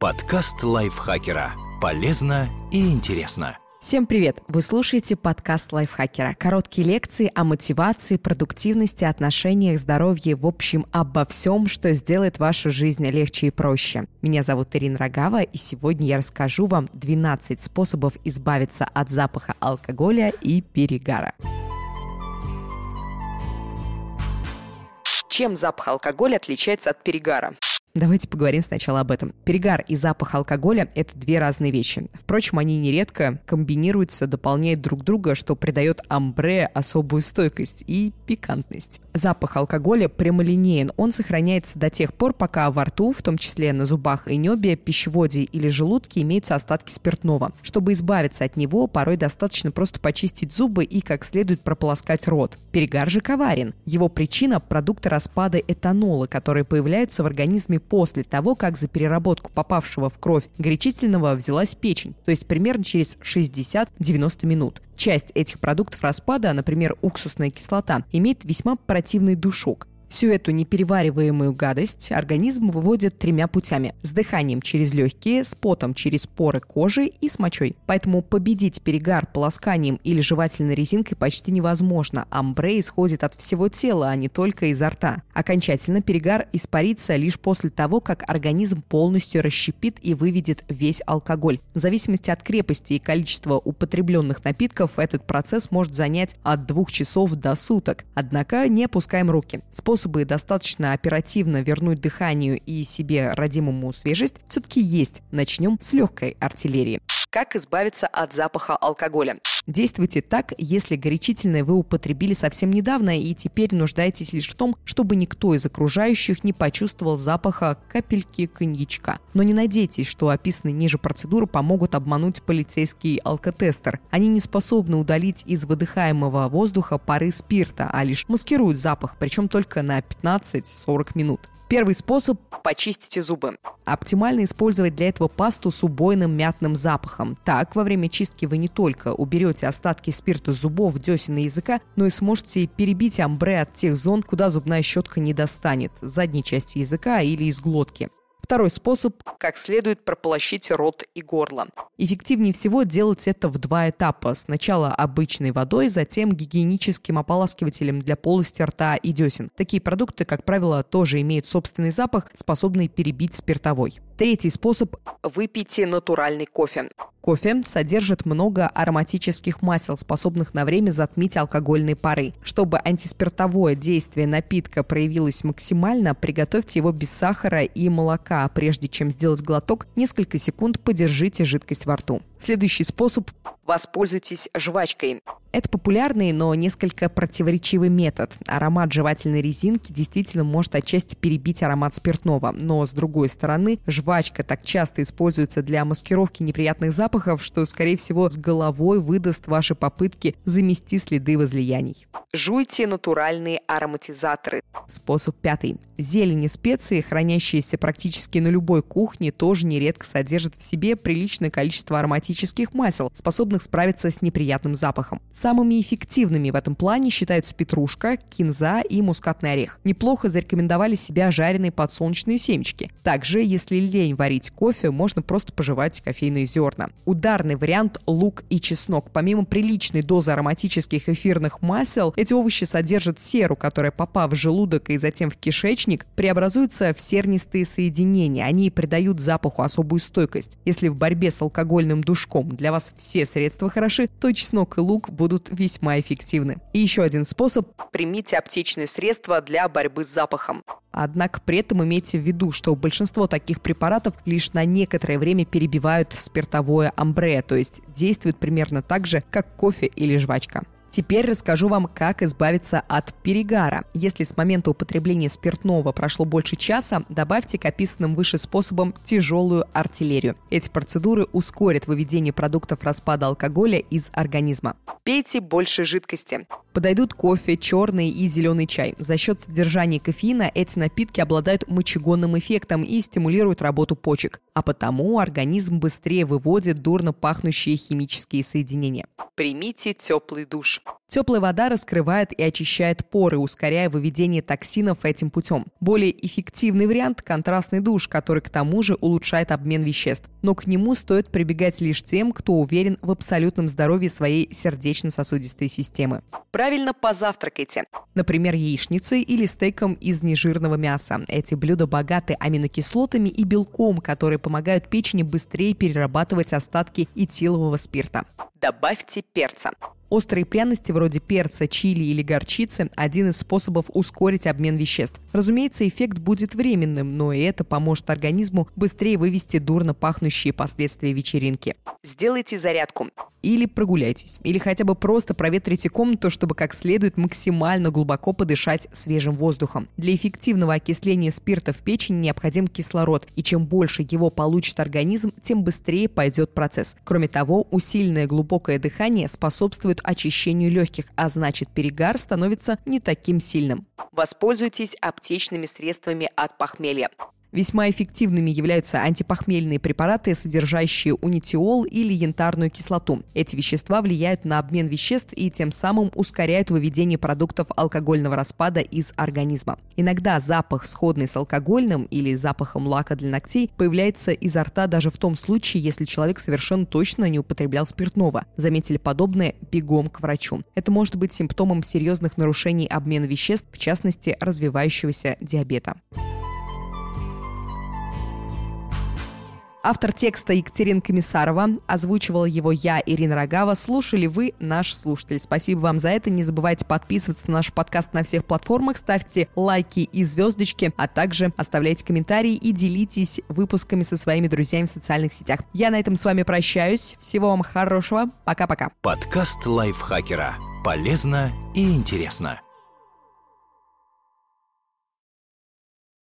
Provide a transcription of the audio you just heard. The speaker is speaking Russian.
Подкаст лайфхакера. Полезно и интересно. Всем привет! Вы слушаете подкаст лайфхакера. Короткие лекции о мотивации, продуктивности, отношениях, здоровье, в общем, обо всем, что сделает вашу жизнь легче и проще. Меня зовут Ирина Рогава, и сегодня я расскажу вам 12 способов избавиться от запаха алкоголя и перегара. Чем запах алкоголя отличается от перегара? Давайте поговорим сначала об этом. Перегар и запах алкоголя – это две разные вещи. Впрочем, они нередко комбинируются, дополняют друг друга, что придает амбре особую стойкость и пикантность. Запах алкоголя прямолинеен. Он сохраняется до тех пор, пока во рту, в том числе на зубах и небе, пищеводе или желудке имеются остатки спиртного. Чтобы избавиться от него, порой достаточно просто почистить зубы и как следует прополоскать рот. Перегар же коварен. Его причина – продукты распада этанола, которые появляются в организме после того, как за переработку попавшего в кровь горячительного взялась печень, то есть примерно через 60-90 минут. Часть этих продуктов распада, например, уксусная кислота, имеет весьма противный душок. Всю эту неперевариваемую гадость организм выводит тремя путями. С дыханием через легкие, с потом через поры кожи и с мочой. Поэтому победить перегар полосканием или жевательной резинкой почти невозможно. Амбре исходит от всего тела, а не только изо рта. Окончательно перегар испарится лишь после того, как организм полностью расщепит и выведет весь алкоголь. В зависимости от крепости и количества употребленных напитков этот процесс может занять от двух часов до суток. Однако не опускаем руки. Способ способы достаточно оперативно вернуть дыханию и себе родимому свежесть все-таки есть. Начнем с легкой артиллерии. Как избавиться от запаха алкоголя? Действуйте так, если горячительное вы употребили совсем недавно и теперь нуждаетесь лишь в том, чтобы никто из окружающих не почувствовал запаха капельки коньячка. Но не надейтесь, что описанные ниже процедуры помогут обмануть полицейский алкотестер. Они не способны удалить из выдыхаемого воздуха пары спирта, а лишь маскируют запах, причем только на 15-40 минут. Первый способ – почистите зубы. Оптимально использовать для этого пасту с убойным мятным запахом. Так, во время чистки вы не только уберете остатки спирта зубов, десен и языка, но и сможете перебить амбре от тех зон, куда зубная щетка не достанет – задней части языка или из глотки. Второй способ – как следует прополощить рот и горло. Эффективнее всего делать это в два этапа. Сначала обычной водой, затем гигиеническим ополаскивателем для полости рта и десен. Такие продукты, как правило, тоже имеют собственный запах, способный перебить спиртовой. Третий способ – выпейте натуральный кофе. Кофе содержит много ароматических масел, способных на время затмить алкогольные пары. Чтобы антиспиртовое действие напитка проявилось максимально, приготовьте его без сахара и молока. Прежде чем сделать глоток, несколько секунд подержите жидкость во рту. Следующий способ – воспользуйтесь жвачкой. Это популярный, но несколько противоречивый метод. Аромат жевательной резинки действительно может отчасти перебить аромат спиртного, но с другой стороны, жвачка так часто используется для маскировки неприятных запахов, что, скорее всего, с головой выдаст ваши попытки замести следы возлияний. Жуйте натуральные ароматизаторы. Способ пятый. Зелень и специи, хранящиеся практически на любой кухне, тоже нередко содержат в себе приличное количество ароматических масел, способных справиться с неприятным запахом. Самыми эффективными в этом плане считаются петрушка, кинза и мускатный орех. Неплохо зарекомендовали себя жареные подсолнечные семечки. Также, если лень варить кофе, можно просто пожевать кофейные зерна. Ударный вариант – лук и чеснок. Помимо приличной дозы ароматических эфирных масел, эти овощи содержат серу, которая, попав в желудок и затем в кишечник, преобразуются в сернистые соединения. Они придают запаху особую стойкость. Если в борьбе с алкогольным душком для вас все средства хороши, то чеснок и лук будут весьма эффективны. И еще один способ – примите аптечные средства для борьбы с запахом. Однако при этом имейте в виду, что большинство таких препаратов лишь на некоторое время перебивают спиртовое амбре, то есть действуют примерно так же, как кофе или жвачка. Теперь расскажу вам, как избавиться от перегара. Если с момента употребления спиртного прошло больше часа, добавьте к описанным выше способам тяжелую артиллерию. Эти процедуры ускорят выведение продуктов распада алкоголя из организма. Пейте больше жидкости. Подойдут кофе, черный и зеленый чай. За счет содержания кофеина эти напитки обладают мочегонным эффектом и стимулируют работу почек. А потому организм быстрее выводит дурно пахнущие химические соединения. Примите теплый душ. Теплая вода раскрывает и очищает поры, ускоряя выведение токсинов этим путем. Более эффективный вариант – контрастный душ, который к тому же улучшает обмен веществ. Но к нему стоит прибегать лишь тем, кто уверен в абсолютном здоровье своей сердечно-сосудистой системы. Правильно позавтракайте. Например, яичницей или стейком из нежирного мяса. Эти блюда богаты аминокислотами и белком, которые помогают печени быстрее перерабатывать остатки этилового спирта. Добавьте перца. Острые пряности вроде перца, чили или горчицы – один из способов ускорить обмен веществ. Разумеется, эффект будет временным, но и это поможет организму быстрее вывести дурно пахнущие последствия вечеринки. Сделайте зарядку. Или прогуляйтесь, или хотя бы просто проветрите комнату, чтобы как следует максимально глубоко подышать свежим воздухом. Для эффективного окисления спирта в печени необходим кислород, и чем больше его получит организм, тем быстрее пойдет процесс. Кроме того, усиленное глубокое дыхание очищению легких, а значит перегар становится не таким сильным. Воспользуйтесь аптечными средствами от похмелья. Весьма эффективными являются антипохмельные препараты, содержащие унитиол или янтарную кислоту. Эти вещества влияют на обмен веществ и тем самым ускоряют выведение продуктов алкогольного распада из организма. Иногда запах, сходный с алкогольным или запахом лака для ногтей, появляется изо рта даже в том случае, если человек совершенно точно не употреблял спиртного. Заметили подобное бегом к врачу. Это может быть симптомом серьезных нарушений обмена веществ, в частности, развивающегося диабета. Автор текста Екатерина Комиссарова. Озвучивала его я, Ирина Рогава. Слушали вы, наш слушатель. Спасибо вам за это. Не забывайте подписываться на наш подкаст на всех платформах, ставьте лайки и звездочки, а также оставляйте комментарии и делитесь выпусками со своими друзьями в социальных сетях. Я на этом с вами прощаюсь. Всего вам хорошего. Пока-пока. Подкаст лайфхакера. Полезно и интересно.